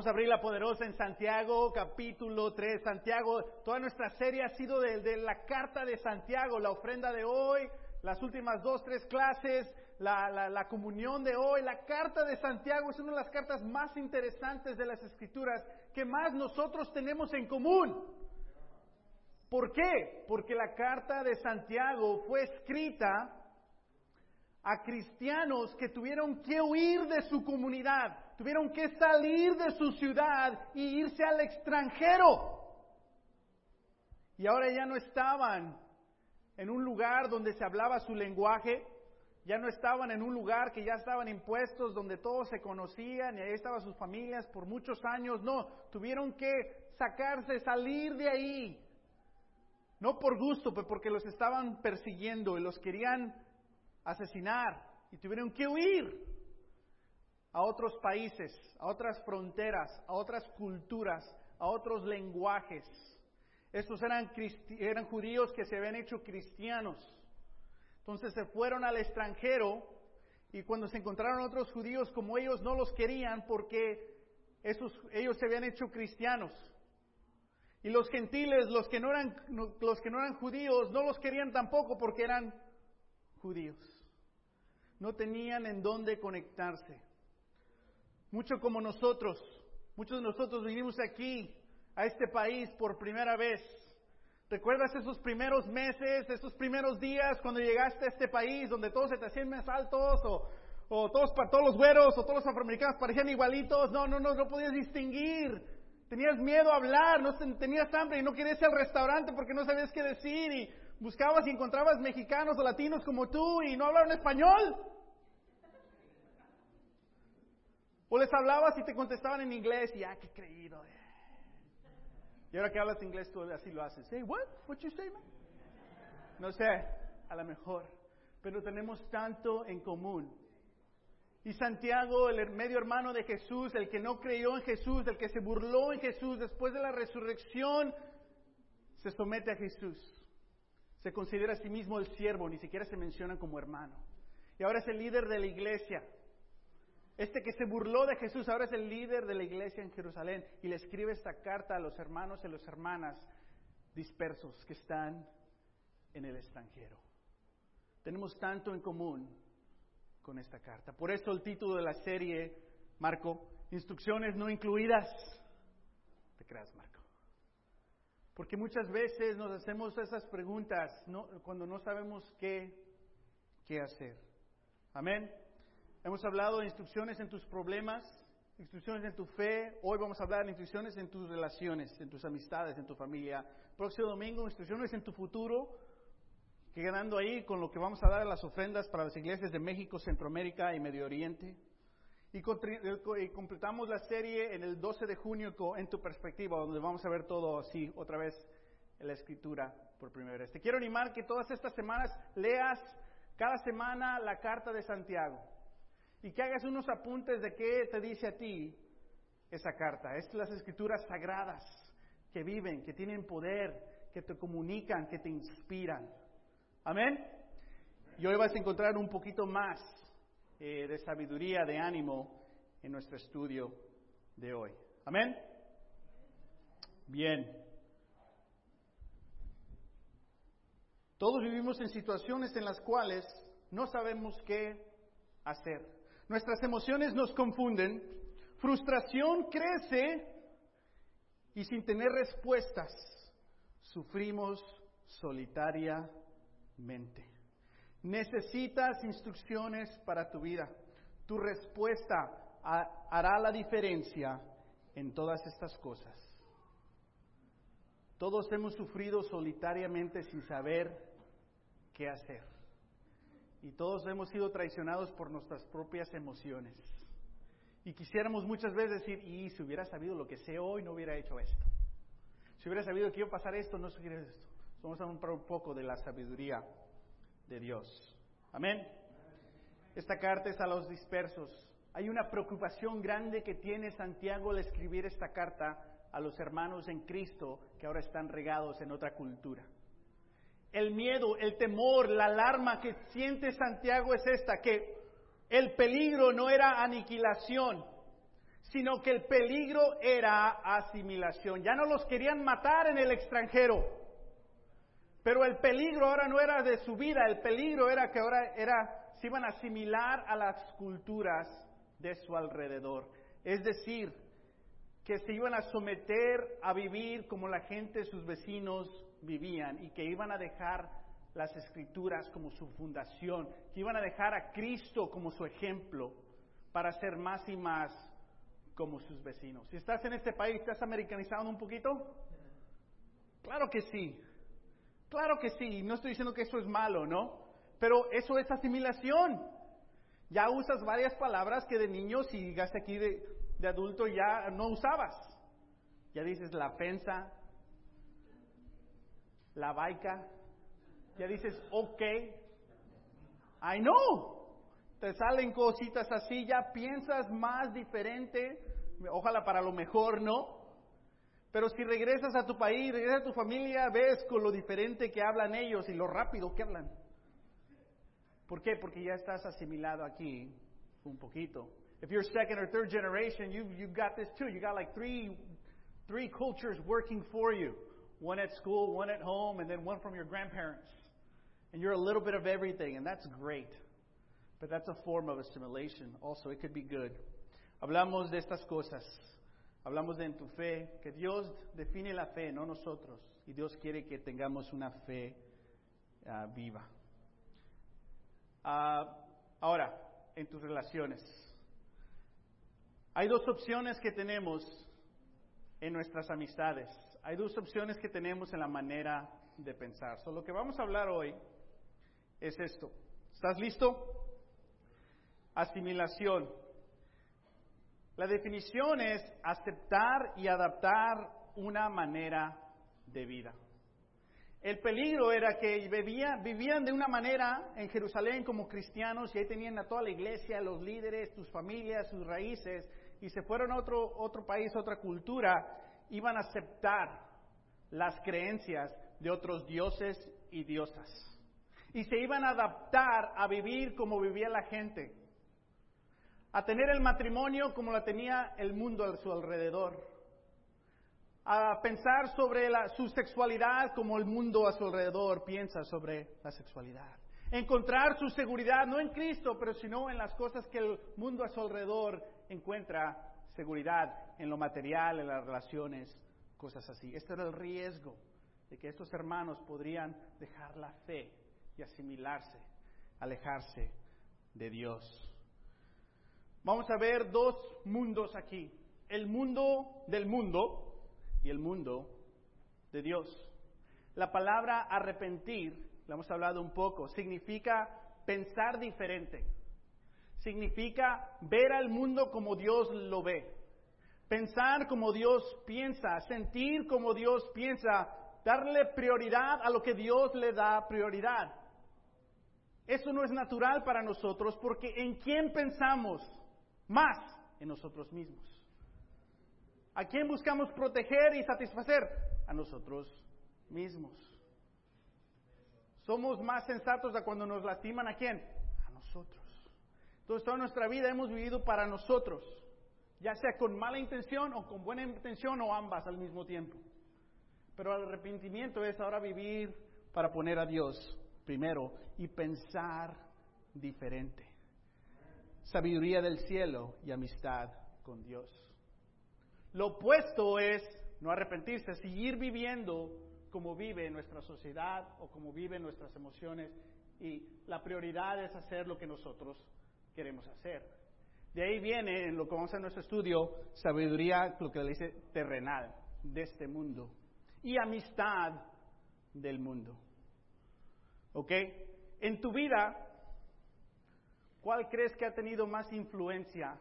Vamos a abrir la poderosa en Santiago, capítulo 3. Santiago, toda nuestra serie ha sido de, la carta de Santiago, la ofrenda de hoy, las últimas dos, tres clases, la, la, la, comunión de hoy. La carta de Santiago es una de las cartas más interesantes de las escrituras que más nosotros tenemos en común. ¿Por qué? Porque la carta de Santiago fue escrita a cristianos que tuvieron que huir de su comunidad, tuvieron que salir de su ciudad y irse al extranjero. Y ahora ya no estaban en un lugar donde se hablaba su lenguaje, ya no estaban en un lugar que ya estaban impuestos, donde todos se conocían y ahí estaban sus familias por muchos años. No, tuvieron que sacarse, salir de ahí. No por gusto, pero porque los estaban persiguiendo y los querían asesinar y tuvieron que huir a otros países, a otras fronteras, a otras culturas, a otros lenguajes. Estos eran, eran judíos que se habían hecho cristianos. Entonces se fueron al extranjero y cuando se encontraron otros judíos como ellos no los querían porque esos, ellos se habían hecho cristianos. Y los gentiles, los que, no eran, los que no eran judíos, no los querían tampoco porque eran judíos. No tenían en dónde conectarse. Mucho como nosotros, muchos de nosotros vinimos aquí, a este país, por primera vez. ¿Recuerdas esos primeros meses, esos primeros días cuando llegaste a este país donde todos se te hacían más altos o, o todos, todos los güeros o todos los afroamericanos parecían igualitos? No, no, no, no podías distinguir. Tenías miedo a hablar, no tenías hambre y no querías ir al restaurante porque no sabías qué decir y buscabas y encontrabas mexicanos o latinos como tú y no hablaban español. O les hablabas y te contestaban en inglés y ah, qué creído. Eh. Y ahora que hablas inglés tú así lo haces. Hey, what? What you say, man? No sé, a lo mejor. Pero tenemos tanto en común. Y Santiago, el medio hermano de Jesús, el que no creyó en Jesús, el que se burló en Jesús después de la resurrección, se somete a Jesús. Se considera a sí mismo el siervo, ni siquiera se menciona como hermano. Y ahora es el líder de la iglesia. Este que se burló de Jesús ahora es el líder de la iglesia en Jerusalén y le escribe esta carta a los hermanos y las hermanas dispersos que están en el extranjero. Tenemos tanto en común con esta carta. Por eso el título de la serie, Marco, instrucciones no incluidas. Te creas, Marco. Porque muchas veces nos hacemos esas preguntas cuando no sabemos qué, qué hacer. Amén. Hemos hablado de instrucciones en tus problemas, instrucciones en tu fe. Hoy vamos a hablar de instrucciones en tus relaciones, en tus amistades, en tu familia. Próximo domingo, instrucciones en tu futuro, quedando ahí con lo que vamos a dar a las ofrendas para las iglesias de México, Centroamérica y Medio Oriente. Y, completamos la serie en el 12 de junio en tu perspectiva, donde vamos a ver todo así, otra vez en la escritura por primera vez. Te quiero animar que todas estas semanas leas cada semana la carta de Santiago y que hagas unos apuntes de qué te dice a ti esa carta. Es las escrituras sagradas que viven, que tienen poder, que te comunican, que te inspiran. Amén. Y hoy vas a encontrar un poquito más eh, de sabiduría, de ánimo en nuestro estudio de hoy. Amén. Bien. Todos vivimos en situaciones en las cuales no sabemos qué hacer. Nuestras emociones nos confunden, frustración crece y sin tener respuestas sufrimos solitariamente. Necesitas instrucciones para tu vida. Tu respuesta hará la diferencia en todas estas cosas. Todos hemos sufrido solitariamente sin saber qué hacer. Y todos hemos sido traicionados por nuestras propias emociones. Y quisiéramos muchas veces decir, y si hubiera sabido lo que sé hoy, no hubiera hecho esto. Si hubiera sabido que iba a pasar esto, no hubiera esto. Vamos a un poco de la sabiduría de Dios. Amén. Esta carta es a los dispersos. Hay una preocupación grande que tiene Santiago al escribir esta carta a los hermanos en Cristo que ahora están regados en otra cultura. El miedo, el temor, la alarma que siente Santiago es esta, que el peligro no era aniquilación, sino que el peligro era asimilación. Ya no los querían matar en el extranjero, pero el peligro ahora no era de su vida, el peligro era que ahora era, se iban a asimilar a las culturas de su alrededor. Es decir, que se iban a someter a vivir como la gente, sus vecinos vivían y que iban a dejar las escrituras como su fundación, que iban a dejar a Cristo como su ejemplo para ser más y más como sus vecinos. Si estás en este país, ¿estás americanizado un poquito? Claro que sí, claro que sí, no estoy diciendo que eso es malo, ¿no? Pero eso es asimilación. Ya usas varias palabras que de niño, si llegaste aquí de, de adulto, ya no usabas. Ya dices la pensa, la baica, ya dices, ok, I know. Te salen cositas así, ya piensas más diferente, ojalá para lo mejor, ¿no? Pero si regresas a tu país, regresas a tu familia, ves con lo diferente que hablan ellos y lo rápido que hablan. ¿Por qué? Porque ya estás asimilado aquí un poquito. If you're second or third generation, you've, you've got this too. You got like three, three cultures working for you. One at school, one at home, and then one from your grandparents. And you're a little bit of everything, and that's great. But that's a form of assimilation. Also, it could be good. Hablamos de estas cosas. Hablamos de en tu fe, que Dios define la fe, no nosotros. Y Dios quiere que tengamos una fe uh, viva. Uh, ahora, en tus relaciones. Hay dos opciones que tenemos en nuestras amistades. Hay dos opciones que tenemos en la manera de pensar. So, lo que vamos a hablar hoy es esto. ¿Estás listo? Asimilación. La definición es aceptar y adaptar una manera de vida. El peligro era que vivían, vivían de una manera en Jerusalén como cristianos y ahí tenían a toda la iglesia, los líderes, sus familias, sus raíces, y se fueron a otro, otro país, otra cultura, iban a aceptar las creencias de otros dioses y diosas. Y se iban a adaptar a vivir como vivía la gente, a tener el matrimonio como la tenía el mundo a su alrededor, a pensar sobre la, su sexualidad como el mundo a su alrededor piensa sobre la sexualidad. Encontrar su seguridad no en Cristo, pero sino en las cosas que el mundo a su alrededor encuentra seguridad, en lo material, en las relaciones, cosas así. Este era el riesgo de que estos hermanos podrían dejar la fe y asimilarse, alejarse de Dios. Vamos a ver dos mundos aquí. El mundo del mundo y el mundo de Dios. La palabra arrepentir, lo hemos hablado un poco, significa pensar diferente. Significa ver al mundo como Dios lo ve. Pensar como Dios piensa, sentir como Dios piensa, darle prioridad a lo que Dios le da prioridad. Eso no es natural para nosotros porque ¿en quién pensamos más? En nosotros mismos. ¿A quién buscamos proteger y satisfacer? A nosotros mismos. Somos más sensatos a cuando nos lastiman a quién? A nosotros. Entonces toda nuestra vida hemos vivido para nosotros, ya sea con mala intención o con buena intención o ambas al mismo tiempo. Pero el arrepentimiento es ahora vivir para poner a Dios primero y pensar diferente. Sabiduría del cielo y amistad con Dios. Lo opuesto es no arrepentirse, seguir viviendo como vive nuestra sociedad o como viven nuestras emociones y la prioridad es hacer lo que nosotros queremos hacer. De ahí viene, en lo que vamos a nuestro estudio, sabiduría, lo que le dice terrenal, de este mundo, y amistad del mundo. ¿Ok? En tu vida, ¿cuál crees que ha tenido más influencia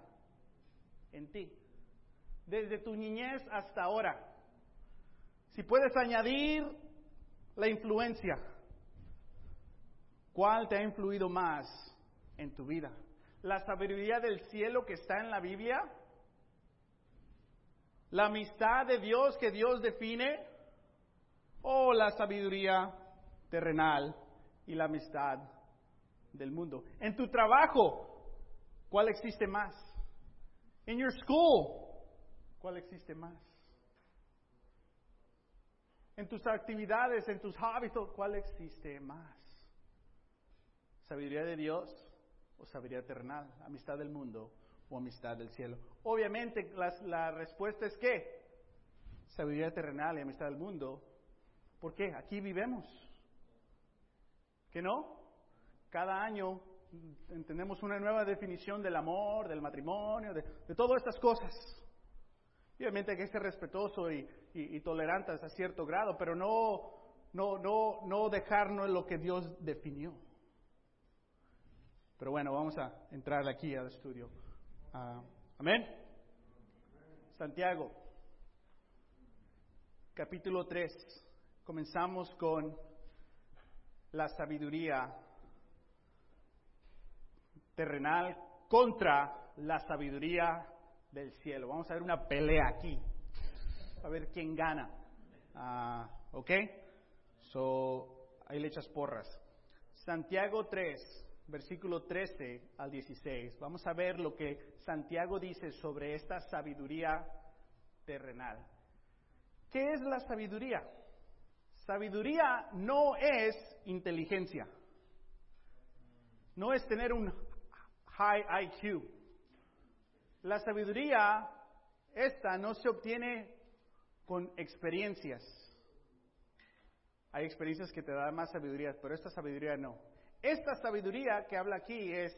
en ti? desde tu niñez hasta ahora. Si puedes añadir la influencia, ¿cuál te ha influido más en tu vida? ¿La sabiduría del cielo que está en la Biblia? ¿La amistad de Dios que Dios define? ¿O la sabiduría terrenal y la amistad del mundo? En tu trabajo, ¿cuál existe más? In your school, ¿cuál existe más? En tus actividades, en tus hábitos, ¿cuál existe más? ¿Sabiduría de Dios o sabiduría terrenal? ¿Amistad del mundo o amistad del cielo? Obviamente la, respuesta es que sabiduría terrenal y amistad del mundo. ¿Por qué? Aquí vivemos. ¿Que no? Cada año entendemos una nueva definición del amor, del matrimonio, de, todas estas cosas. Obviamente hay que ser respetuoso y, y, tolerante hasta cierto grado, pero no, no, no, no dejarnos lo que Dios definió. Pero bueno, vamos a entrar aquí al estudio. Ah, amén. Santiago, capítulo 3. Comenzamos con la sabiduría terrenal contra la sabiduría del cielo. Vamos a ver una pelea aquí. A ver quién gana. Ah, ¿Ok? So, ahí le echas porras. Santiago 3, versículo 13 al 16. Vamos a ver lo que Santiago dice sobre esta sabiduría terrenal. ¿Qué es la sabiduría? Sabiduría no es inteligencia. No es tener un high IQ. La sabiduría, esta no se obtiene con experiencias. Hay experiencias que te dan más sabiduría, pero esta sabiduría no. Esta sabiduría que habla aquí es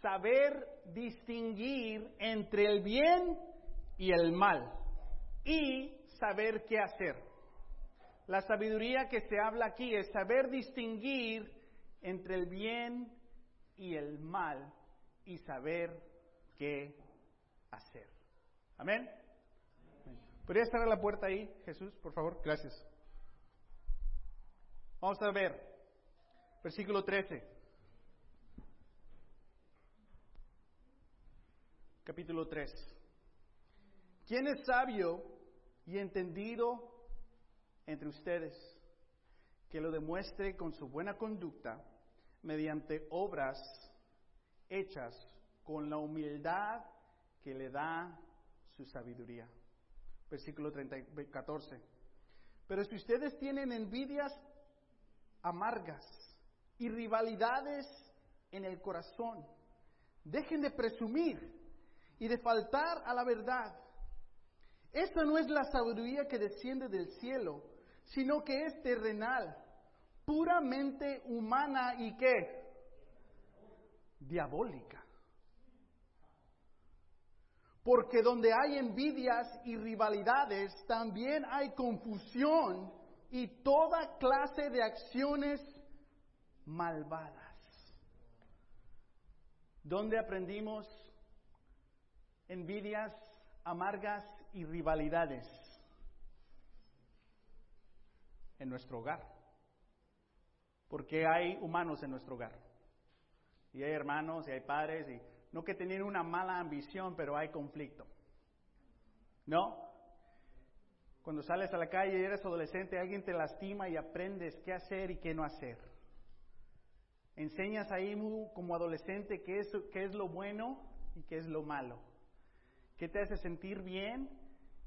saber distinguir entre el bien y el mal y saber qué hacer. La sabiduría que se habla aquí es saber distinguir entre el bien y el mal y saber qué hacer. Amén. ¿Podría a la puerta ahí, Jesús, por favor? Gracias. Vamos a ver, versículo 13. Capítulo 3. ¿Quién es sabio y entendido entre ustedes? Que lo demuestre con su buena conducta mediante obras hechas con la humildad que le da su sabiduría. Versículo 30, 14. Pero si ustedes tienen envidias amargas y rivalidades en el corazón, dejen de presumir y de faltar a la verdad. Esta no es la sabiduría que desciende del cielo, sino que es terrenal, puramente humana y qué? diabólica. Porque donde hay envidias y rivalidades, también hay confusión y toda clase de acciones malvadas. Donde aprendimos envidias amargas y rivalidades? En nuestro hogar. Porque hay humanos en nuestro hogar y hay hermanos y hay padres y no que tener una mala ambición, pero hay conflicto. ¿No? Cuando sales a la calle y eres adolescente, alguien te lastima y aprendes qué hacer y qué no hacer. Enseñas ahí como adolescente qué es, qué es lo bueno y qué es lo malo. ¿Qué te hace sentir bien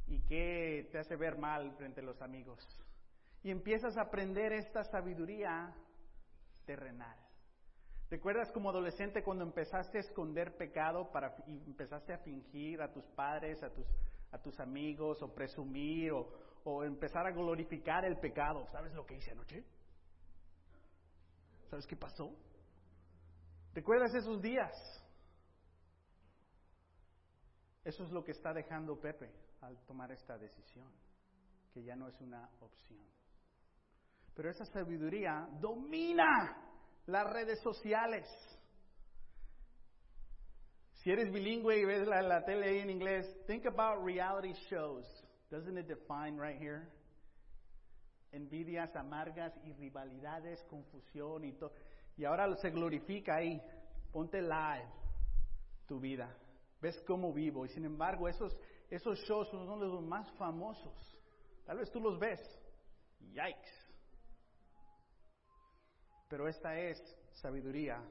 y qué te hace ver mal frente a los amigos? Y empiezas a aprender esta sabiduría terrenal. ¿Recuerdas como adolescente cuando empezaste a esconder pecado para, y empezaste a fingir a tus padres, a tus, a tus amigos, o presumir, o, o empezar a glorificar el pecado? ¿Sabes lo que hice anoche? ¿Sabes qué pasó? ¿Recuerdas esos días? Eso es lo que está dejando Pepe al tomar esta decisión, que ya no es una opción. Pero esa sabiduría domina las redes sociales. Si eres bilingüe y ves la, tele ahí en inglés, think about reality shows. Doesn't it define right here? Envidias amargas y rivalidades, confusión y todo. Y ahora se glorifica ahí. Ponte live tu vida. Ves cómo vivo. Y sin embargo, esos, esos shows son los más famosos. Tal vez tú los ves. Yikes. Pero esta es sabiduría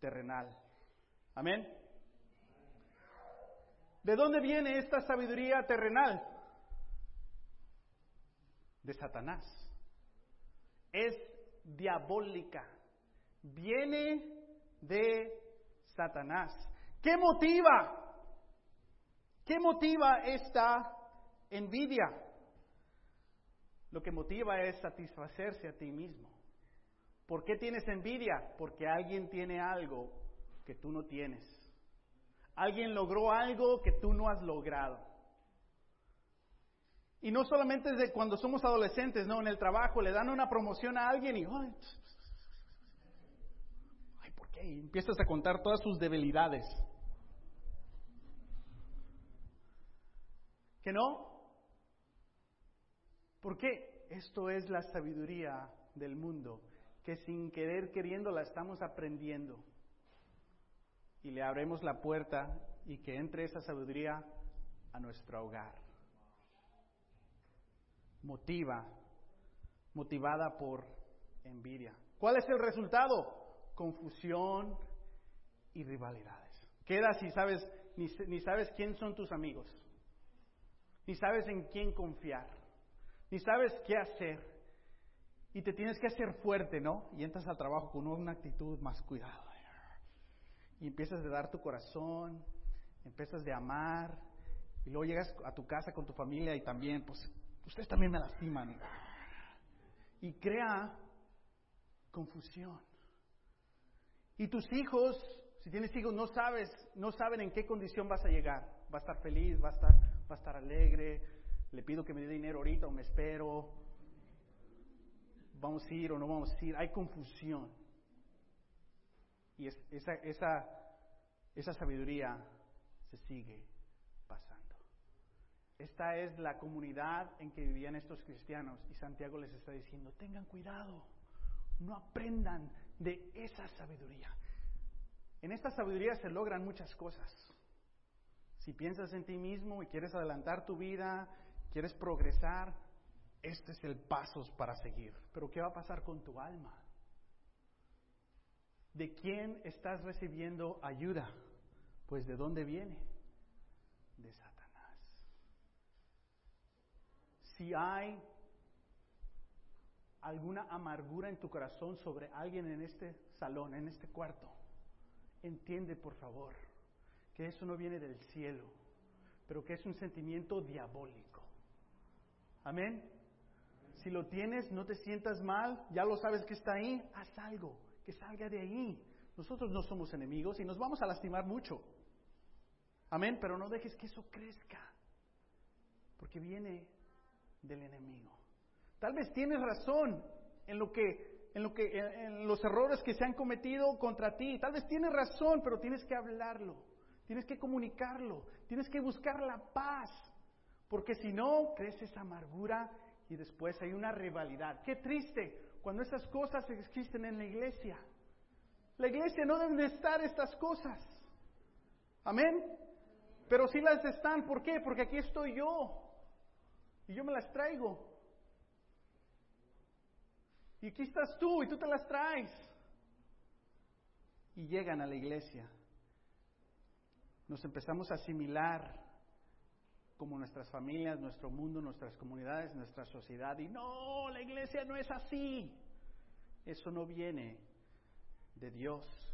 terrenal. Amén. ¿De dónde viene esta sabiduría terrenal? De Satanás. Es diabólica. Viene de Satanás. ¿Qué motiva? ¿Qué motiva esta envidia? Lo que motiva es satisfacerse a ti mismo. ¿Por qué tienes envidia? Porque alguien tiene algo que tú no tienes. Alguien logró algo que tú no has logrado. Y no solamente desde cuando somos adolescentes, no, en el trabajo le dan una promoción a alguien y, ay, ¿por qué? Y empiezas a contar todas sus debilidades. ¿Que no? ¿Por qué? Esto es la sabiduría del mundo, que sin querer queriendo la estamos aprendiendo y le abremos la puerta y que entre esa sabiduría a nuestro hogar. Motiva, motivada por envidia. ¿Cuál es el resultado? Confusión y rivalidades. Queda si sabes, ni, ni sabes quién son tus amigos, ni sabes en quién confiar, ni sabes qué hacer. Y te tienes que hacer fuerte, ¿no? Y entras al trabajo con una actitud más cuidado y empiezas a dar tu corazón, empiezas de amar, y luego llegas a tu casa con tu familia y también, pues, ustedes también me lastiman. Y crea confusión. Y tus hijos, si tienes hijos, no sabes, no saben en qué condición vas a llegar. Va a estar feliz, va a estar, va a estar alegre, le pido que me dé dinero ahorita o me espero. Vamos a ir o no vamos a ir. Hay confusión. Y esa, esa, esa sabiduría se sigue. Esta es la comunidad en que vivían estos cristianos y Santiago les está diciendo, tengan cuidado, no aprendan de esa sabiduría. En esta sabiduría se logran muchas cosas. Si piensas en ti mismo y quieres adelantar tu vida, quieres progresar, este es el paso para seguir. Pero ¿qué va a pasar con tu alma? ¿De quién estás recibiendo ayuda? Pues de dónde viene? De Satanás. Si hay alguna amargura en tu corazón sobre alguien en este salón, en este cuarto, entiende por favor que eso no viene del cielo, pero que es un sentimiento diabólico. Amén. Si lo tienes, no te sientas mal, ya lo sabes que está ahí, haz algo que salga de ahí. Nosotros no somos enemigos y nos vamos a lastimar mucho. Amén, pero no dejes que eso crezca, porque viene del enemigo. Tal vez tienes razón en lo que en lo que en los errores que se han cometido contra ti. Tal vez tienes razón, pero tienes que hablarlo. Tienes que comunicarlo, tienes que buscar la paz, porque si no crece esa amargura y después hay una rivalidad. Qué triste cuando esas cosas existen en la iglesia. La iglesia no deben estar estas cosas. Amén. Pero sí las están. ¿Por qué? Porque aquí estoy yo. Y yo me las traigo. Y aquí estás tú y tú te las traes. Y llegan a la iglesia. Nos empezamos a asimilar como nuestras familias, nuestro mundo, nuestras comunidades, nuestra sociedad. Y no, la iglesia no es así. Eso no viene de Dios.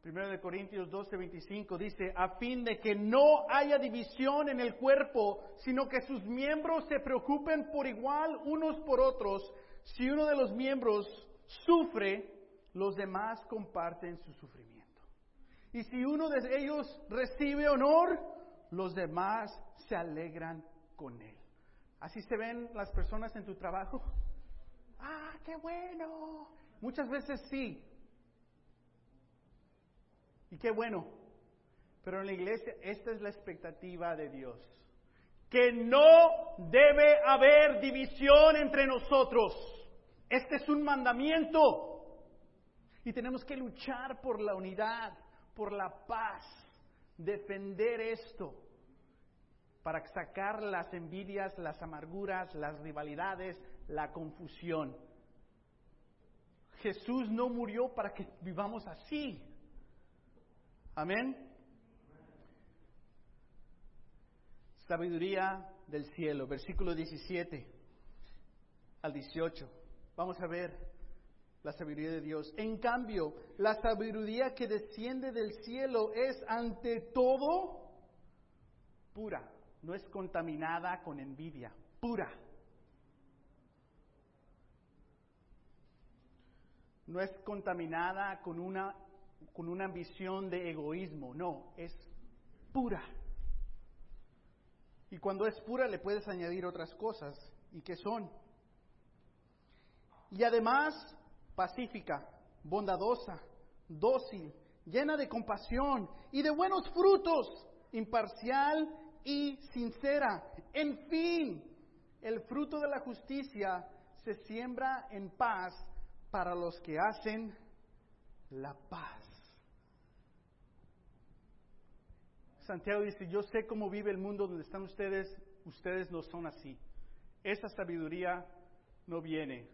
Primero de Corintios 12, 25 dice, a fin de que no haya división en el cuerpo, sino que sus miembros se preocupen por igual unos por otros. Si uno de los miembros sufre, los demás comparten su sufrimiento. Y si uno de ellos recibe honor, los demás se alegran con él. ¿Así se ven las personas en tu trabajo? Ah, qué bueno. Muchas veces sí. Y qué bueno. Pero en la iglesia esta es la expectativa de Dios. Que no debe haber división entre nosotros. Este es un mandamiento. Y tenemos que luchar por la unidad, por la paz, defender esto para sacar las envidias, las amarguras, las rivalidades, la confusión. Jesús no murió para que vivamos así. Amén. Sabiduría del cielo, versículo 17 al 18. Vamos a ver la sabiduría de Dios. En cambio, la sabiduría que desciende del cielo es ante todo pura, no es contaminada con envidia, pura. No es contaminada con una, con una ambición de egoísmo, no, es pura. Y cuando es pura le puedes añadir otras cosas. ¿Y qué son? Y además pacífica, bondadosa, dócil, llena de compasión y de buenos frutos, imparcial y sincera. En fin, el fruto de la justicia se siembra en paz para los que hacen la paz. Santiago dice, yo sé cómo vive el mundo donde están ustedes, ustedes no son así. Esa sabiduría no viene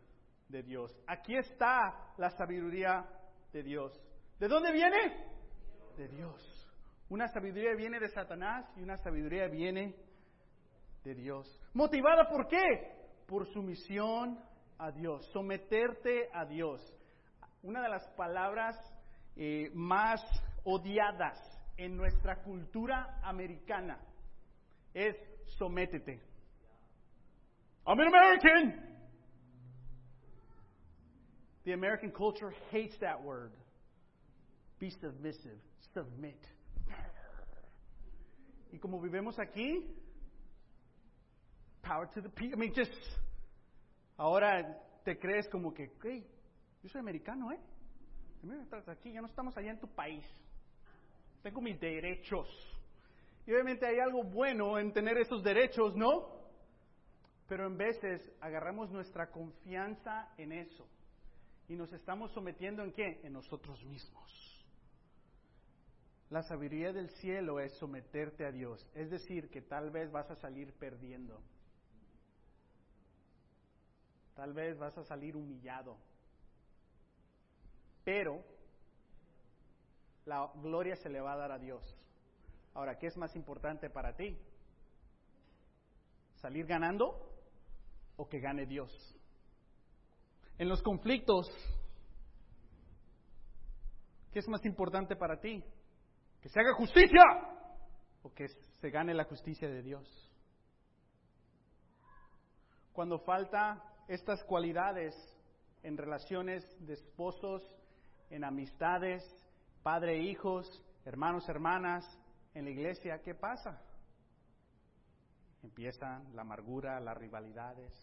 de Dios. Aquí está la sabiduría de Dios. ¿De dónde viene? De Dios. Una sabiduría viene de Satanás y una sabiduría viene de Dios. ¿Motivada por qué? Por sumisión a Dios, someterte a Dios. Una de las palabras eh, más odiadas en nuestra cultura americana es sométete. I'm an American. The American culture hates that word. Be submissive, submit. Y como vivimos aquí, power to the people. I mean, just, ahora te crees como que, hey, yo soy americano, ¿eh? Aquí, ya no estamos allá en tu país tengo mis derechos. Y obviamente hay algo bueno en tener esos derechos, ¿no? Pero en veces agarramos nuestra confianza en eso y nos estamos sometiendo en qué? En nosotros mismos. La sabiduría del cielo es someterte a Dios, es decir, que tal vez vas a salir perdiendo. Tal vez vas a salir humillado. Pero la gloria se le va a dar a Dios. Ahora, ¿qué es más importante para ti? ¿Salir ganando o que gane Dios? En los conflictos, ¿qué es más importante para ti? ¿Que se haga justicia o que se gane la justicia de Dios? Cuando falta estas cualidades en relaciones de esposos, en amistades, padre hijos, hermanos, hermanas, en la iglesia, ¿qué pasa? Empiezan la amargura, las rivalidades,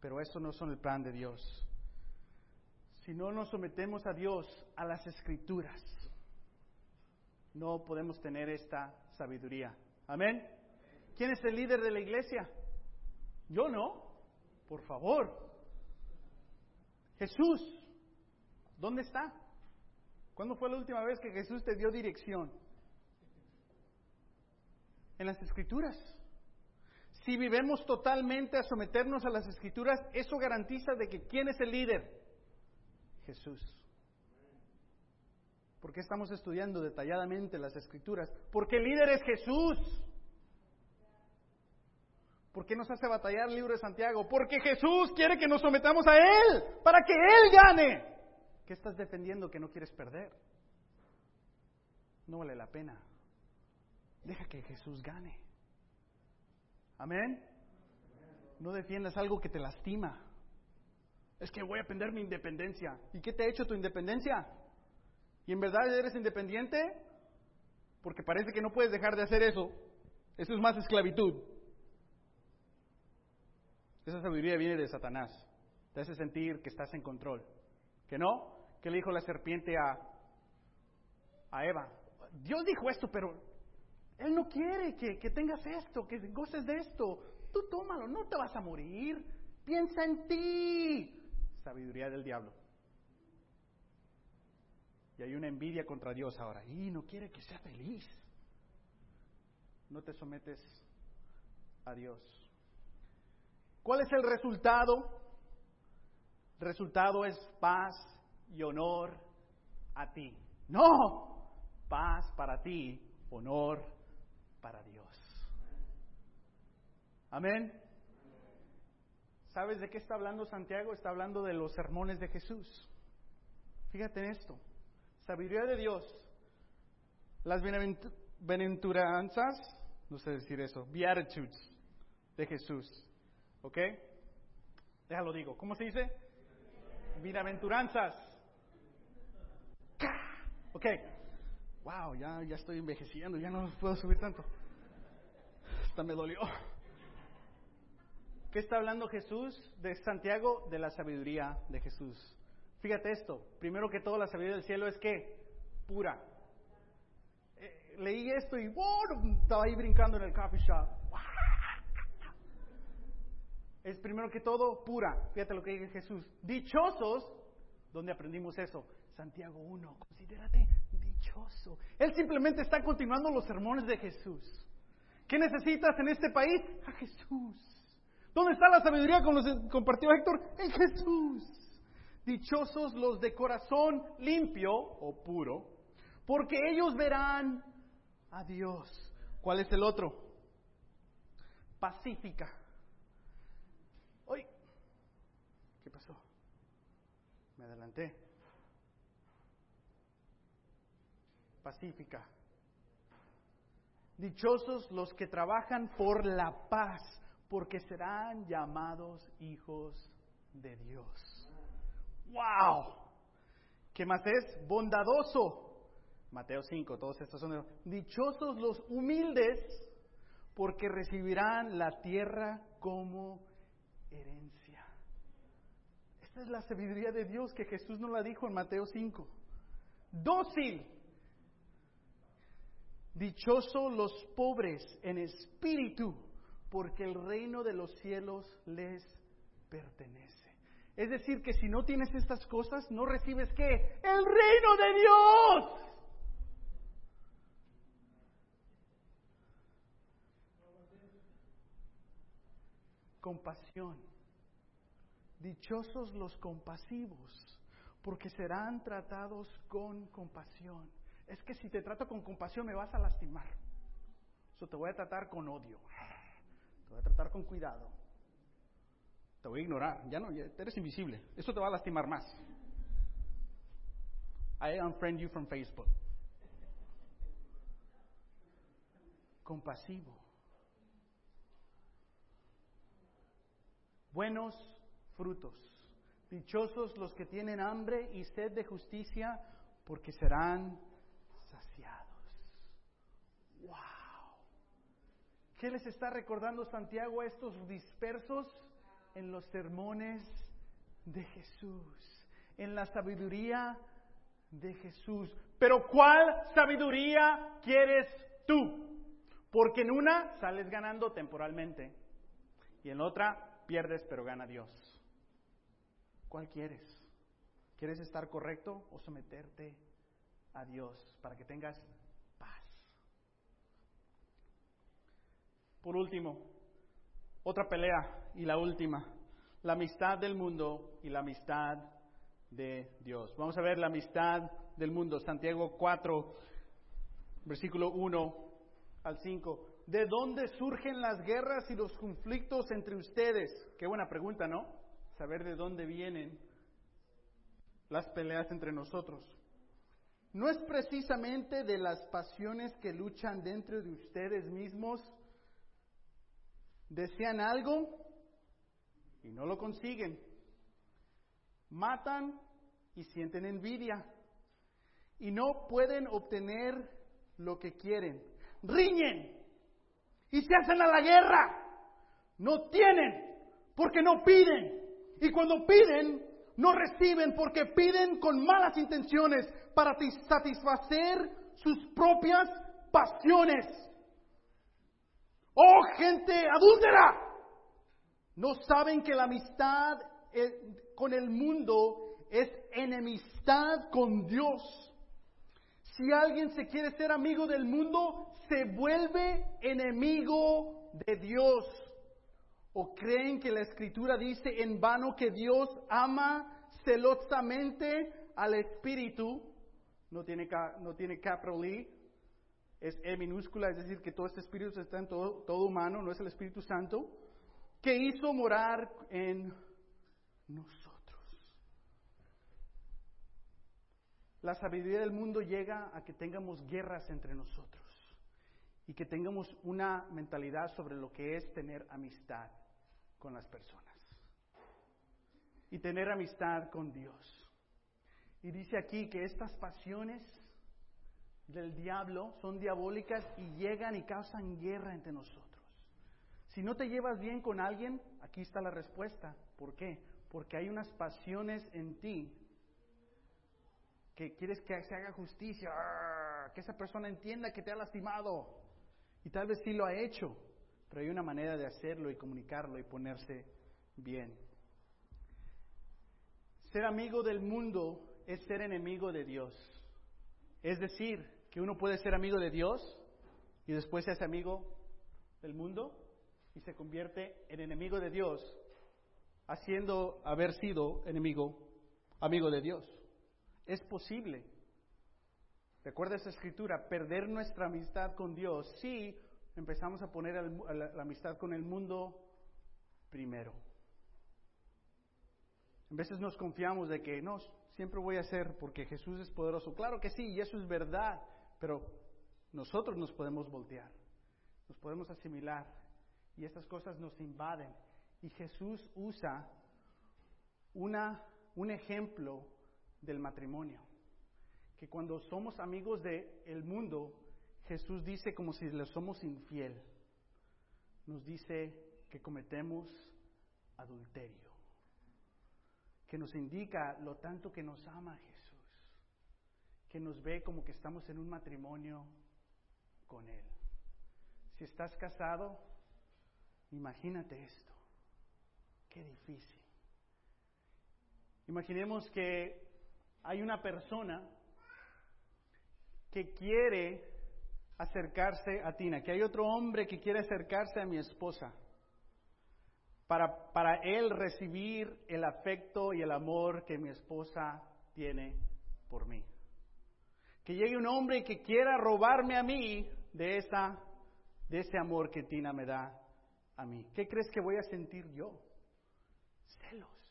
pero eso no son el plan de Dios. Si no nos sometemos a Dios, a las escrituras, no podemos tener esta sabiduría. Amén. ¿Quién es el líder de la iglesia? Yo no, por favor. Jesús, ¿dónde está? ¿Cuándo fue la última vez que Jesús te dio dirección? En las escrituras. Si vivemos totalmente a someternos a las escrituras, eso garantiza de que ¿quién es el líder? Jesús. ¿Por qué estamos estudiando detalladamente las escrituras? Porque el líder es Jesús. ¿Por qué nos hace batallar el libro de Santiago? Porque Jesús quiere que nos sometamos a Él, para que Él gane. ¿Qué estás defendiendo que no quieres perder? No vale la pena. Deja que Jesús gane. Amén. No defiendas algo que te lastima. Es que voy a perder mi independencia. ¿Y qué te ha hecho tu independencia? ¿Y en verdad eres independiente? Porque parece que no puedes dejar de hacer eso. Eso es más esclavitud. Esa sabiduría viene de Satanás. Te hace sentir que estás en control. ¿Que no? ¿Qué le dijo la serpiente a, a Eva? Dios dijo esto, pero Él no quiere que, que tengas esto, que goces de esto. Tú tómalo, no te vas a morir. Piensa en ti. Sabiduría del diablo. Y hay una envidia contra Dios ahora. Y no quiere que sea feliz. No te sometes a Dios. ¿Cuál es el resultado? Resultado es paz y honor a ti. No, paz para ti, honor para Dios. Amén. ¿Sabes de qué está hablando Santiago? Está hablando de los sermones de Jesús. Fíjate en esto. Sabiduría de Dios. Las bienaventuranzas, no sé decir eso, beatitudes de Jesús. ¿Ok? Déjalo digo. ¿Cómo se dice? Bienaventuranzas. Ok. Wow, ya, ya estoy envejeciendo, ya no puedo subir tanto. Hasta me dolió. ¿Qué está hablando Jesús de Santiago? De la sabiduría de Jesús. Fíjate esto. Primero que todo, la sabiduría del cielo es que pura. Eh, leí esto y wow, estaba ahí brincando en el coffee shop. Es primero que todo pura. Fíjate lo que dice Jesús. Dichosos, donde aprendimos eso? Santiago 1. Considérate dichoso. Él simplemente está continuando los sermones de Jesús. ¿Qué necesitas en este país? A Jesús. ¿Dónde está la sabiduría con los compartió Héctor? En Jesús. Dichosos los de corazón limpio o puro, porque ellos verán a Dios. ¿Cuál es el otro? Pacífica. Hoy, ¿qué pasó? Pacífica. Dichosos los que trabajan por la paz porque serán llamados hijos de Dios. ¡Wow! ¿Qué más es? Bondadoso. Mateo 5, todos estos son dichosos los humildes, porque recibirán la tierra como herencia. Es la sabiduría de Dios que Jesús nos la dijo en Mateo 5. Dócil. Dichosos los pobres en espíritu, porque el reino de los cielos les pertenece. Es decir, que si no tienes estas cosas, no recibes qué? El reino de Dios. Compasión. Dichosos los compasivos, porque serán tratados con compasión. Es que si te trato con compasión me vas a lastimar. Eso te voy a tratar con odio voy a tratar con cuidado. Te voy a ignorar. Ya no, eres invisible. Eso te va a lastimar más. I unfriend you from Facebook. Compasivo. Buenos frutos. Dichosos los que tienen hambre y sed de justicia, porque serán ¿Qué les está recordando Santiago a estos dispersos? En los sermones de Jesús, en la sabiduría de Jesús. Pero ¿cuál sabiduría quieres tú? Porque en una sales ganando temporalmente y en otra pierdes pero gana Dios. ¿Cuál quieres? ¿Quieres estar correcto o someterte a Dios para que tengas Por último, otra pelea y la última, la amistad del mundo y la amistad de Dios. Vamos a ver la amistad del mundo, Santiago 4, versículo 1 al 5. ¿De dónde surgen las guerras y los conflictos entre ustedes? Qué buena pregunta, ¿no? Saber de dónde vienen las peleas entre nosotros. ¿No es precisamente de las pasiones que luchan dentro de ustedes mismos desean algo y no lo consiguen. Matan y sienten envidia y no pueden obtener lo que quieren. Riñen y se hacen a la guerra. No tienen porque no piden. Y cuando piden, no reciben porque piden con malas intenciones para satisfacer sus propias pasiones. Oh gente adúltera, no saben que la amistad eh, con el mundo es enemistad con Dios. Si alguien se quiere ser amigo del mundo, se vuelve enemigo de Dios. ¿O creen que la escritura dice en vano que Dios ama celosamente al Espíritu? No tiene, no tiene capital E, es E minúscula, es decir, que todo este espíritu está en todo, todo humano, no es el Espíritu Santo. que hizo morar en nosotros. La sabiduría del mundo llega a que tengamos guerras entre nosotros y que tengamos una mentalidad sobre lo que es tener amistad con las personas y tener amistad con Dios. Y dice aquí que estas pasiones del diablo son diabólicas y llegan y causan guerra entre nosotros. Si no te llevas bien con alguien, aquí está la respuesta. ¿Por qué? Porque hay unas pasiones en ti que quieres que se haga justicia, que esa persona entienda que te ha lastimado. Y tal vez sí lo ha hecho, pero hay una manera de hacerlo y comunicarlo y ponerse bien. Ser amigo del mundo es ser enemigo de Dios. Es decir, que uno puede ser amigo de Dios y después es amigo del mundo y se convierte en enemigo de Dios, haciendo haber sido enemigo, amigo de Dios. Es posible. Recuerda esa escritura, perder nuestra amistad con Dios si empezamos a poner la amistad con el mundo primero. A veces nos confiamos de que no, siempre voy a hacer porque Jesús es poderoso. Claro que sí, y eso es verdad, pero nosotros nos podemos voltear, nos podemos asimilar y estas cosas nos invaden. Y Jesús usa una, un ejemplo del matrimonio, que cuando somos amigos del el mundo, Jesús dice como si le somos infiel, nos dice que cometemos adulterio que nos indica lo tanto que nos ama Jesús, que nos ve como que estamos en un matrimonio con Él. Si estás casado, imagínate esto, qué difícil. Imaginemos que hay una persona que quiere acercarse a Tina, que hay otro hombre que quiere acercarse a mi esposa para, para él recibir el afecto y el amor que mi esposa tiene por mí. Que llegue un hombre que quiera robarme a mí de, esa, de ese amor que Tina me da a mí. ¿Qué crees que voy a sentir yo? Celos.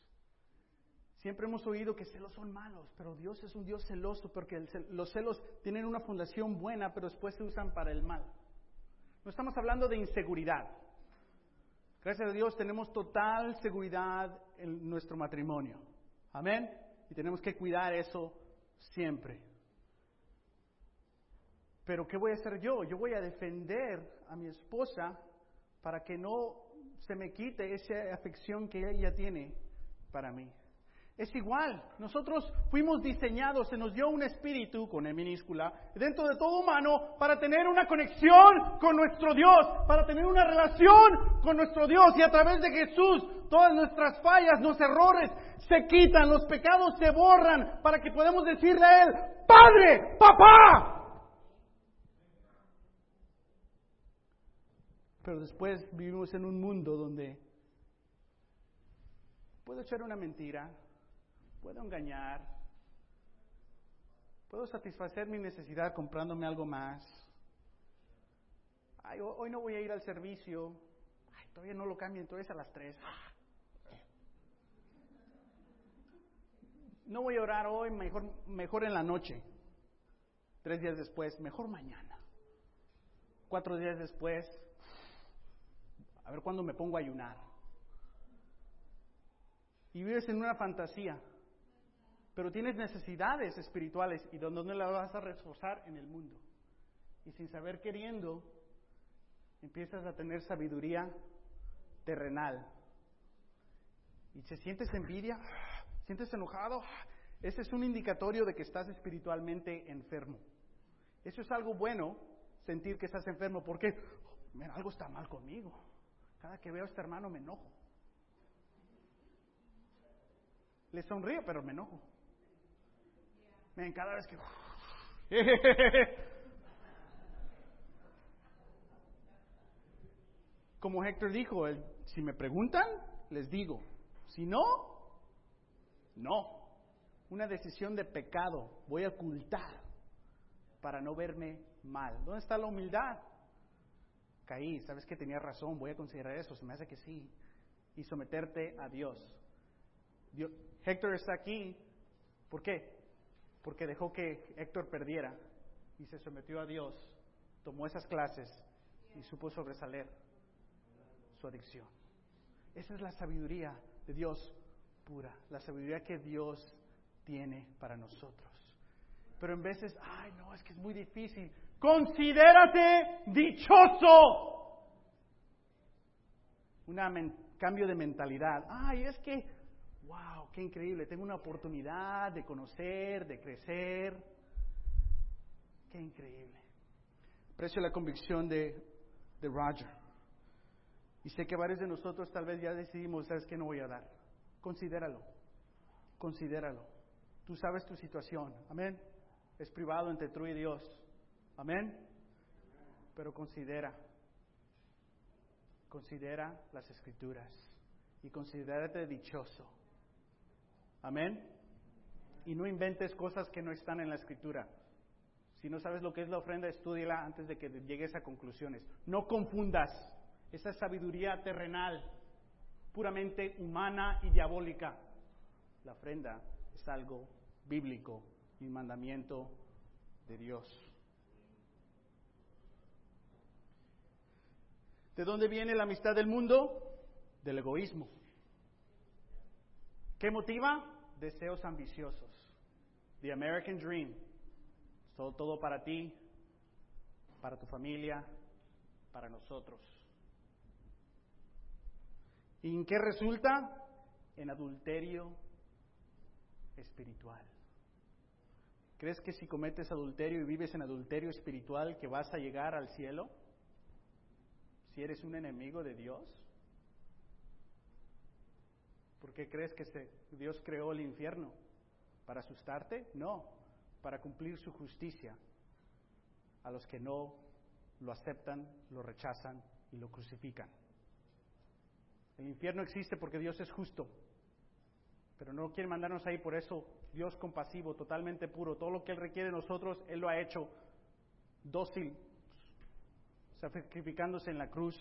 Siempre hemos oído que celos son malos, pero Dios es un Dios celoso porque los celos tienen una fundación buena, pero después se usan para el mal. No estamos hablando de inseguridad. Gracias a Dios tenemos total seguridad en nuestro matrimonio. Amén. Y tenemos que cuidar eso siempre. Pero ¿qué voy a hacer yo? Yo voy a defender a mi esposa para que no se me quite esa afección que ella tiene para mí. Es igual, nosotros fuimos diseñados, se nos dio un espíritu, con E minúscula, dentro de todo humano, para tener una conexión con nuestro Dios, para tener una relación con nuestro Dios. Y a través de Jesús, todas nuestras fallas, nuestros errores se quitan, los pecados se borran, para que podamos decirle a Él, Padre, papá. Pero después vivimos en un mundo donde puedo echar una mentira, puedo engañar, puedo satisfacer mi necesidad comprándome algo más. Ay, hoy no voy a ir al servicio. Ay, todavía no lo cambien, entonces a las tres. No voy a orar hoy, mejor, mejor en la noche. Tres días después, mejor mañana. Cuatro días después, a ver cuándo me pongo a ayunar. Y vives en una fantasía pero tienes necesidades espirituales y donde las vas a reforzar en el mundo. Y sin saber queriendo, empiezas a tener sabiduría terrenal. Y se sientes envidia, sientes enojado, ese es un indicatorio de que estás espiritualmente enfermo. Eso es algo bueno, sentir que estás enfermo, porque algo está mal conmigo. Cada que veo a este hermano me enojo. Le sonrío, pero me enojo. Ven, cada vez que... Como Héctor dijo, si me preguntan, les digo. Si no, no. Una decisión de pecado. Voy a ocultar para no verme mal. ¿Dónde está la humildad? Caí, sabes que tenía razón, voy a considerar eso, se me hace que sí. y someterte a Dios. Dios. Héctor está aquí, ¿por qué? Porque dejó que Héctor perdiera y se sometió a Dios, tomó esas clases y supo sobresalir su adicción. Esa es la sabiduría de Dios pura, la sabiduría que Dios tiene para nosotros. Pero en veces, ay no, es que es muy difícil. Considérate dichoso. Un cambio de mentalidad. Ay, es que, wow, qué increíble. Tengo una oportunidad de conocer, de crecer. Qué increíble. Aprecio la convicción de, de Roger. Y sé que varios de nosotros tal vez ya decidimos, ¿sabes qué no voy a dar? Considéralo. Considéralo. Tú sabes tu situación. Amén. Es privado entre tú y Dios. Amén. Pero considera. Considera las escrituras. Y considérate dichoso. Amén. Y no inventes cosas que no están en la escritura. Si no sabes lo que es la ofrenda, estúdiala antes de que llegues a conclusiones. No confundas esa sabiduría terrenal, puramente humana y diabólica. La ofrenda es algo bíblico y mandamiento de Dios. ¿De dónde viene la amistad del mundo? Del egoísmo. ¿Qué motiva? Deseos ambiciosos. The American Dream. Todo, todo para ti, para tu familia, para nosotros. ¿Y en qué resulta? En adulterio espiritual. ¿Crees que si cometes adulterio y vives en adulterio espiritual que vas a llegar al cielo? Si eres un enemigo de Dios. ¿Por qué crees que Dios creó el infierno? ¿Para asustarte? No, para cumplir su justicia a los que no lo aceptan, lo rechazan y lo crucifican. El infierno existe porque Dios es justo, pero no quiere mandarnos ahí por eso. Dios compasivo, totalmente puro, todo lo que Él requiere de nosotros, Él lo ha hecho dócil, sacrificándose en la cruz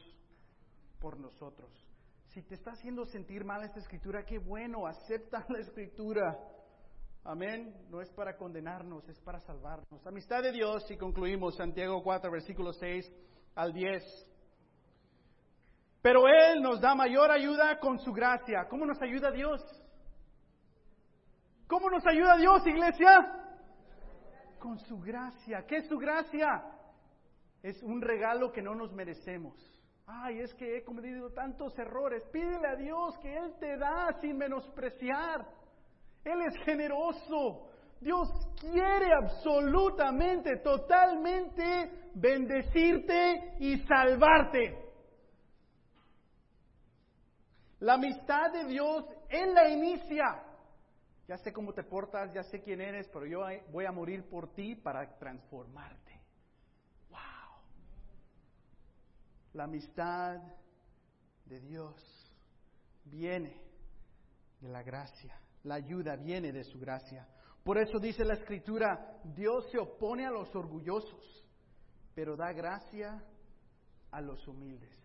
por nosotros. Si te está haciendo sentir mal esta escritura, qué bueno, acepta la escritura. Amén. No es para condenarnos, es para salvarnos. Amistad de Dios, y concluimos Santiago 4, versículo 6 al 10. Pero Él nos da mayor ayuda con su gracia. ¿Cómo nos ayuda Dios? ¿Cómo nos ayuda Dios, iglesia? Con su gracia. ¿Qué es su gracia? Es un regalo que no nos merecemos. Ay, es que he cometido tantos errores. Pídele a Dios que Él te da sin menospreciar. Él es generoso. Dios quiere absolutamente, totalmente bendecirte y salvarte. La amistad de Dios, Él la inicia. Ya sé cómo te portas, ya sé quién eres, pero yo voy a morir por ti para transformarte. ¡Wow! La amistad de Dios viene de la gracia. La ayuda viene de su gracia. Por eso dice la escritura, Dios se opone a los orgullosos, pero da gracia a los humildes.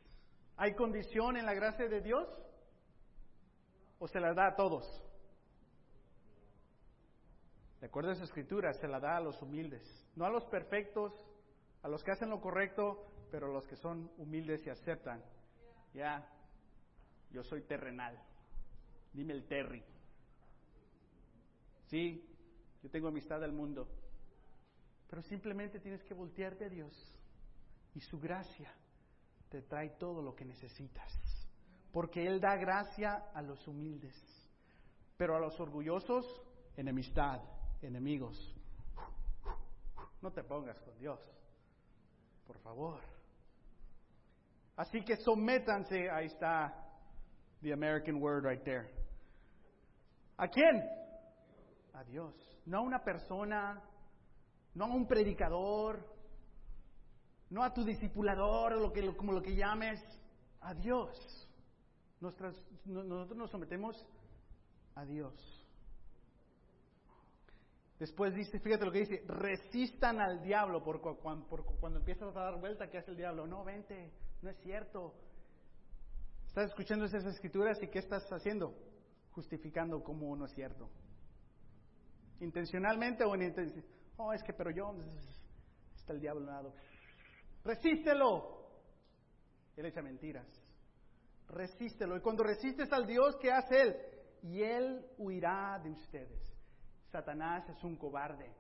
¿Hay condición en la gracia de Dios? ¿O se la da a todos? De acuerdo a esa escritura, se la da a los humildes, no a los perfectos, a los que hacen lo correcto, pero los que son humildes y aceptan. Ya, yo soy terrenal. Dime el Terry. Sí, yo tengo amistad al mundo. Pero simplemente tienes que voltearte a Dios y su gracia te trae todo lo que necesitas. Porque Él da gracia a los humildes, pero a los orgullosos, enemistad, enemigos. No te pongas con Dios, por favor. Así que sométanse, ahí está the American word right there. ¿A quién? a Dios, no a una persona, no a un predicador, no a tu discipulador lo que, como lo que llames, a Dios. nosotros nos sometemos a Dios. Después dice, fíjate lo que dice, resistan al diablo, por, cuando, empiezas a dar vuelta, ¿qué hace el diablo? No, vente, no es cierto. Estás escuchando esas escrituras y ¿qué estás haciendo? Justificando como no es cierto. Intencionalmente o inintencionalmente. Oh, es que pero yo, está el diablo lado. Resístelo. Él echa mentiras. Resístelo. Y cuando resistes al Dios, ¿qué hace Él? Y Él huirá de ustedes. Satanás es un cobarde.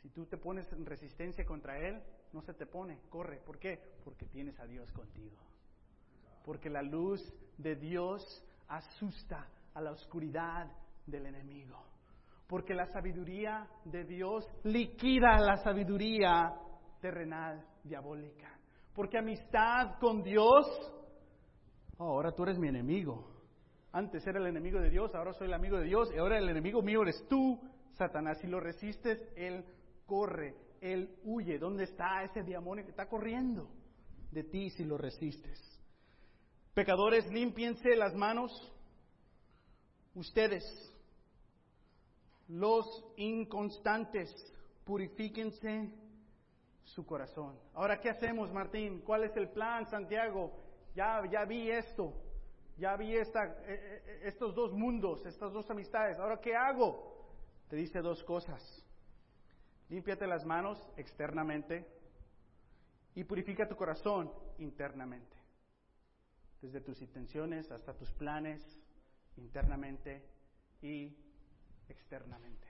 Si tú te pones en resistencia contra Él, no se te pone, corre. ¿Por qué? Porque tienes a Dios contigo. Porque la luz de Dios asusta a la oscuridad del enemigo. Porque la sabiduría de Dios liquida la sabiduría terrenal diabólica. Porque amistad con Dios, oh, ahora tú eres mi enemigo. Antes era el enemigo de Dios, ahora soy el amigo de Dios, y ahora el enemigo mío eres tú, Satanás. Si lo resistes, Él corre, Él huye. ¿Dónde está ese demonio que está corriendo? De ti si lo resistes. Pecadores, límpiense las manos. Ustedes, los inconstantes, purifíquense su corazón. Ahora, ¿qué hacemos, Martín? ¿Cuál es el plan, Santiago? Ya, ya vi esto, ya vi esta, eh, eh, estos dos mundos, estas dos amistades. Ahora, ¿qué hago? Te dice dos cosas. Límpiate las manos externamente y purifica tu corazón internamente. Desde tus intenciones hasta tus planes, internamente y externamente.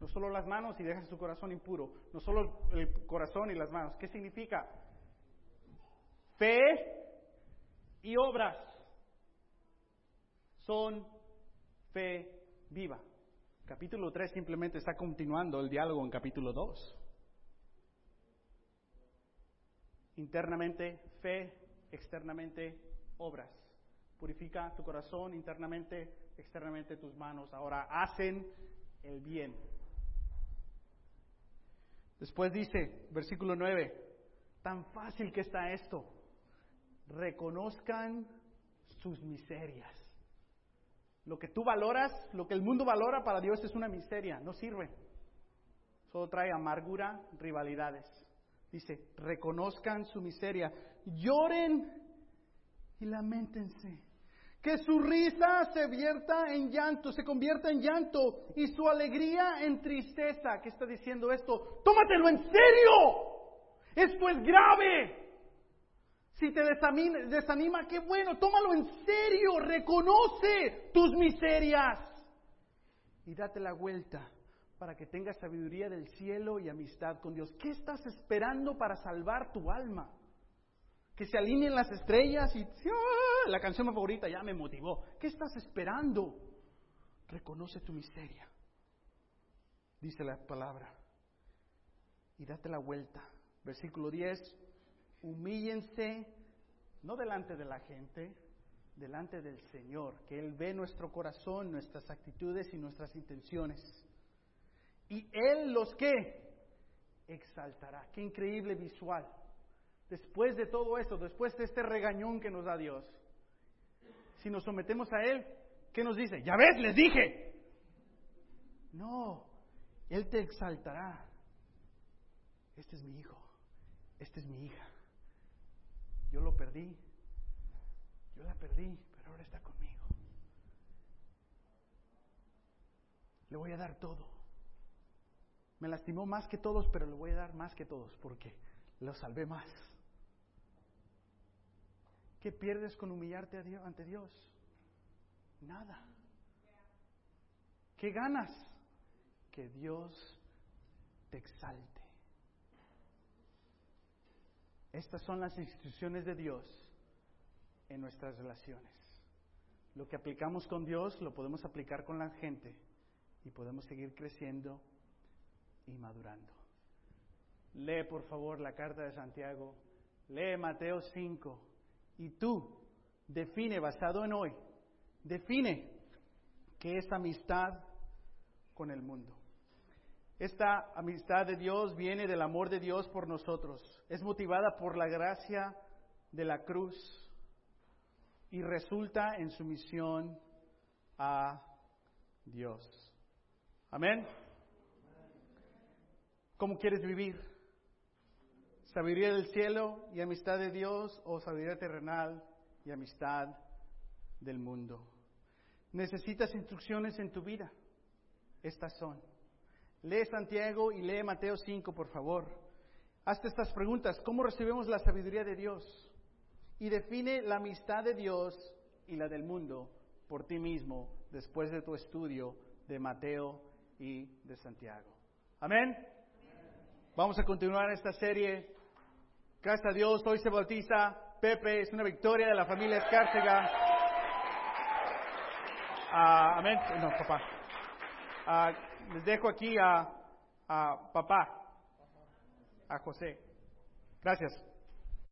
No solo las manos y dejas tu corazón impuro, no solo el corazón y las manos. ¿Qué significa? Fe y obras son fe viva. Capítulo 3 simplemente está continuando el diálogo en capítulo 2. Internamente fe, externamente obras. Purifica tu corazón internamente, externamente tus manos. Ahora hacen el bien. Después dice, versículo 9, tan fácil que está esto. Reconozcan sus miserias. Lo que tú valoras, lo que el mundo valora para Dios es una miseria, no sirve. Solo trae amargura, rivalidades. Dice, reconozcan su miseria, lloren y lamentense que su risa se vierta en llanto, se convierta en llanto y su alegría en tristeza. ¿Qué está diciendo esto? Tómatelo en serio. Esto es grave. Si te desanima, qué bueno, tómalo en serio, reconoce tus miserias y date la vuelta para que tengas sabiduría del cielo y amistad con Dios. ¿Qué estás esperando para salvar tu alma? que se alineen las estrellas y ¡ah! la canción favorita ya me motivó. ¿Qué estás esperando? Reconoce tu miseria, dice la palabra, y date la vuelta. Versículo 10, humíllense, no delante de la gente, delante del Señor, que Él ve nuestro corazón, nuestras actitudes y nuestras intenciones. Y Él los que exaltará. Qué increíble visual después de todo esto, después de este regañón que nos da Dios, si nos sometemos a Él, ¿qué nos dice? Ya ves, les dije. No, Él te exaltará. Este es mi hijo, esta es mi hija. Yo lo perdí, yo la perdí, pero ahora está conmigo. Le voy a dar todo. Me lastimó más que todos, pero le voy a dar más que todos porque lo salvé más. ¿Qué pierdes con humillarte ante Dios? Nada. ¿Qué ganas? Que Dios te exalte. Estas son las instrucciones de Dios en nuestras relaciones. Lo que aplicamos con Dios lo podemos aplicar con la gente y podemos seguir creciendo y madurando. Lee por favor la carta de Santiago, lee Mateo 5 y tú define, basado en hoy, define qué es amistad con el mundo. Esta amistad de Dios viene del amor de Dios por nosotros. Es motivada por la gracia de la cruz y resulta en sumisión a Dios. Amén. ¿Cómo quieres vivir? sabiduría del cielo y amistad de Dios o sabiduría terrenal y amistad del mundo. ¿Necesitas instrucciones en tu vida? Estas son. Lee Santiago y lee Mateo 5, por favor. Hazte estas preguntas. ¿Cómo recibimos la sabiduría de Dios? Y define la amistad de Dios y la del mundo por ti mismo después de tu estudio de Mateo y de Santiago. Amén. Vamos a continuar esta serie. Gracias a Dios, hoy se bautiza Pepe, es una victoria de la familia Escárcega. Ah, amén. No, papá. Ah, les dejo aquí a, a papá, a José. Gracias.